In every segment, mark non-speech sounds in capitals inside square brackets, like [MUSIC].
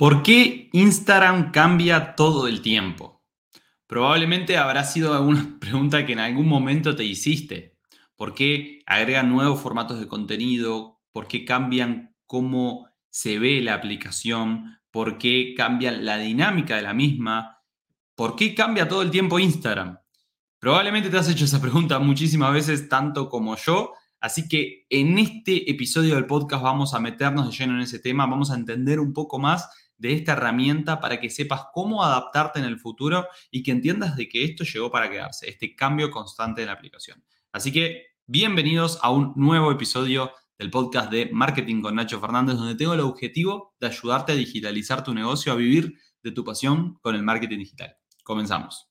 ¿Por qué Instagram cambia todo el tiempo? Probablemente habrá sido alguna [LAUGHS] pregunta que en algún momento te hiciste. ¿Por qué agregan nuevos formatos de contenido? ¿Por qué cambian cómo se ve la aplicación? ¿Por qué cambian la dinámica de la misma? ¿Por qué cambia todo el tiempo Instagram? Probablemente te has hecho esa [LAUGHS] pregunta muchísimas veces, tanto como yo, Así que en este episodio del podcast vamos a meternos de lleno en ese tema, vamos a entender un poco más de esta herramienta para que sepas cómo adaptarte en el futuro y que entiendas de que esto llegó para quedarse, este cambio constante en la aplicación. Así que bienvenidos a un nuevo episodio del podcast de Marketing con Nacho Fernández, donde tengo el objetivo de ayudarte a digitalizar tu negocio, a vivir de tu pasión con el marketing digital. Comenzamos.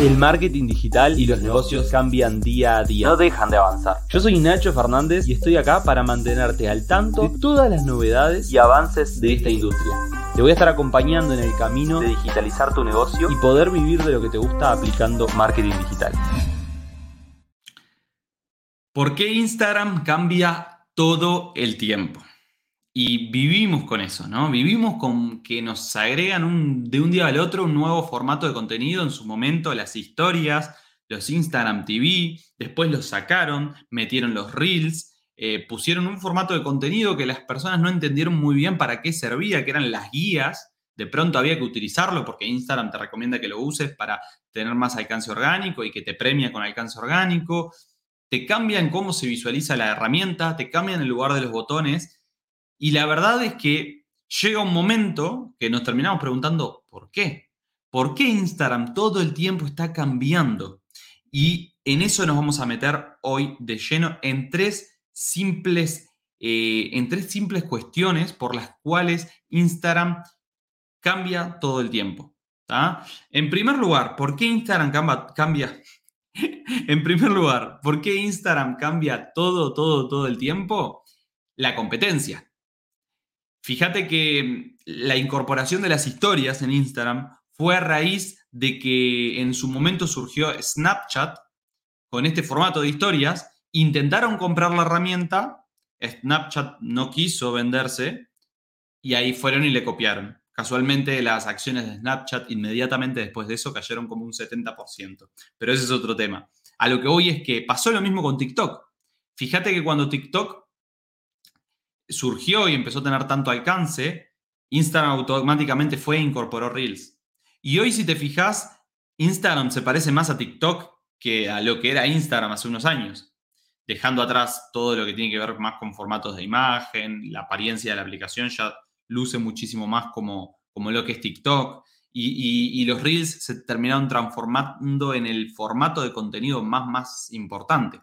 El marketing digital y los negocios cambian día a día. No dejan de avanzar. Yo soy Nacho Fernández y estoy acá para mantenerte al tanto de todas las novedades y avances de esta industria. Te voy a estar acompañando en el camino de digitalizar tu negocio y poder vivir de lo que te gusta aplicando marketing digital. ¿Por qué Instagram cambia todo el tiempo? Y vivimos con eso, ¿no? Vivimos con que nos agregan de un día al otro un nuevo formato de contenido, en su momento las historias, los Instagram TV, después los sacaron, metieron los reels, eh, pusieron un formato de contenido que las personas no entendieron muy bien para qué servía, que eran las guías, de pronto había que utilizarlo porque Instagram te recomienda que lo uses para tener más alcance orgánico y que te premia con alcance orgánico, te cambian cómo se visualiza la herramienta, te cambian el lugar de los botones y la verdad es que llega un momento que nos terminamos preguntando, ¿por qué? ¿Por qué Instagram todo el tiempo está cambiando? Y en eso nos vamos a meter hoy de lleno en tres simples, eh, en tres simples cuestiones por las cuales Instagram cambia todo el tiempo. En primer lugar, ¿por qué Instagram cambia, cambia? [LAUGHS] en primer lugar, ¿por qué Instagram cambia todo, todo, todo el tiempo? La competencia. Fíjate que la incorporación de las historias en Instagram fue a raíz de que en su momento surgió Snapchat con este formato de historias. Intentaron comprar la herramienta, Snapchat no quiso venderse y ahí fueron y le copiaron. Casualmente las acciones de Snapchat inmediatamente después de eso cayeron como un 70%. Pero ese es otro tema. A lo que voy es que pasó lo mismo con TikTok. Fíjate que cuando TikTok surgió y empezó a tener tanto alcance, Instagram automáticamente fue e incorporó Reels. Y hoy, si te fijas, Instagram se parece más a TikTok que a lo que era Instagram hace unos años, dejando atrás todo lo que tiene que ver más con formatos de imagen, la apariencia de la aplicación ya luce muchísimo más como, como lo que es TikTok. Y, y, los Reels se terminaron transformando en el formato de contenido más, más importante.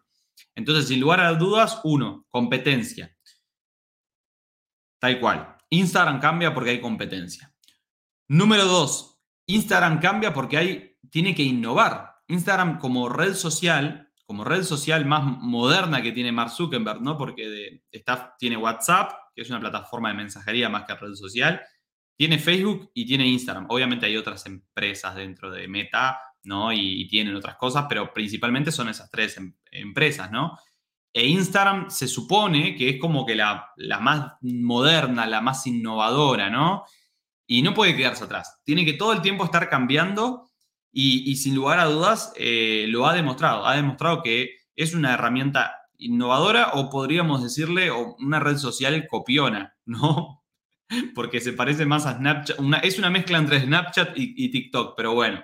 Entonces, sin lugar a dudas, uno, competencia. Tal cual. Instagram cambia porque hay competencia. Número dos, Instagram cambia porque hay, tiene que innovar. Instagram como red social, como red social más moderna que tiene Mark Zuckerberg, ¿no? Porque está, tiene WhatsApp, que es una plataforma de mensajería más que red social, tiene Facebook y tiene Instagram. Obviamente hay otras empresas dentro de Meta, ¿no? Y, tienen otras cosas, pero principalmente son esas tres em, empresas, ¿no? E Instagram se supone que es como que la, más moderna, la más innovadora, ¿no? Y no puede quedarse atrás. Tiene que todo el tiempo estar cambiando y, sin lugar a dudas eh, lo ha demostrado. Ha demostrado que es una herramienta innovadora o podríamos decirle una red social copiona, [LAUGHS] ¿no? Porque se parece más a Snapchat. es una mezcla entre Snapchat y, TikTok, pero bueno.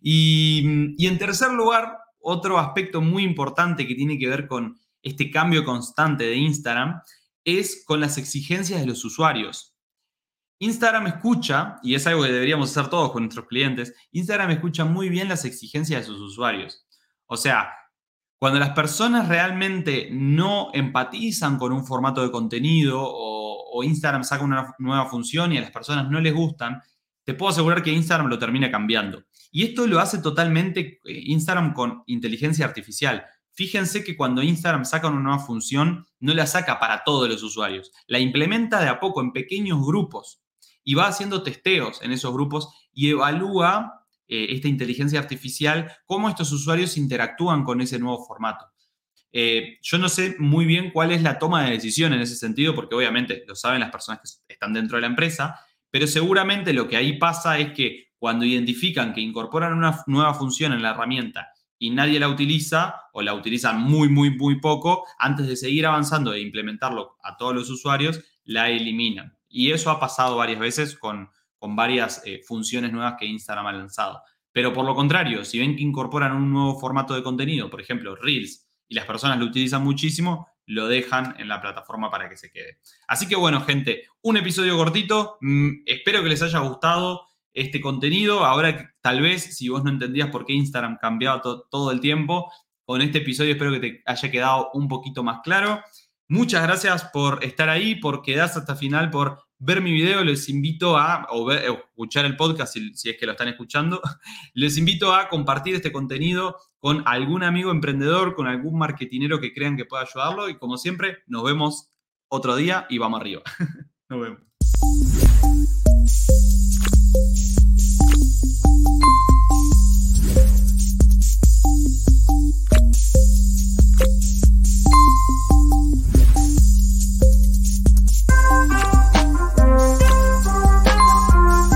Y, y en tercer lugar, otro aspecto muy importante que tiene que ver con este cambio constante de Instagram es con las exigencias de los usuarios. Instagram escucha, y es algo que deberíamos hacer todos con nuestros clientes, Instagram escucha muy bien las exigencias de sus usuarios. O sea, cuando las personas realmente no empatizan con un formato de contenido o, Instagram saca una nueva función y a las personas no les gustan, te puedo asegurar que Instagram lo termina cambiando. Y esto lo hace totalmente eh, Instagram con inteligencia artificial. Fíjense que cuando Instagram saca una nueva función, no la saca para todos los usuarios, la implementa de a poco en pequeños grupos y va haciendo testeos en esos grupos y evalúa eh, esta inteligencia artificial cómo estos usuarios interactúan con ese nuevo formato. Eh, yo no sé muy bien cuál es la toma de decisión en ese sentido, porque obviamente lo saben las personas que están dentro de la empresa, pero seguramente lo que ahí pasa es que cuando identifican que incorporan una nueva función en la herramienta y nadie la utiliza o la utilizan muy, muy, muy poco, antes de seguir avanzando e implementarlo a todos los usuarios, la eliminan. Y eso ha pasado varias veces con, con varias eh, funciones nuevas que Instagram ha lanzado. Pero por lo contrario, si ven que incorporan un nuevo formato de contenido, por ejemplo, Reels, y las personas lo utilizan muchísimo, lo dejan en la plataforma para que se quede. Así que bueno, gente, un episodio cortito. Mm, espero que les haya gustado este contenido. Ahora, tal vez, si vos no entendías por qué Instagram cambiaba todo el tiempo, con este episodio espero que te haya quedado un poquito más claro. Muchas gracias por estar ahí, por quedarse hasta final, por ver mi video. Les invito a, o, escuchar el podcast si, si, es que lo están escuchando, [LAUGHS] les invito a compartir este contenido con algún amigo emprendedor, con algún marketinero que crean que pueda ayudarlo. Y como siempre, nos vemos otro día y vamos arriba. [LAUGHS] nos vemos.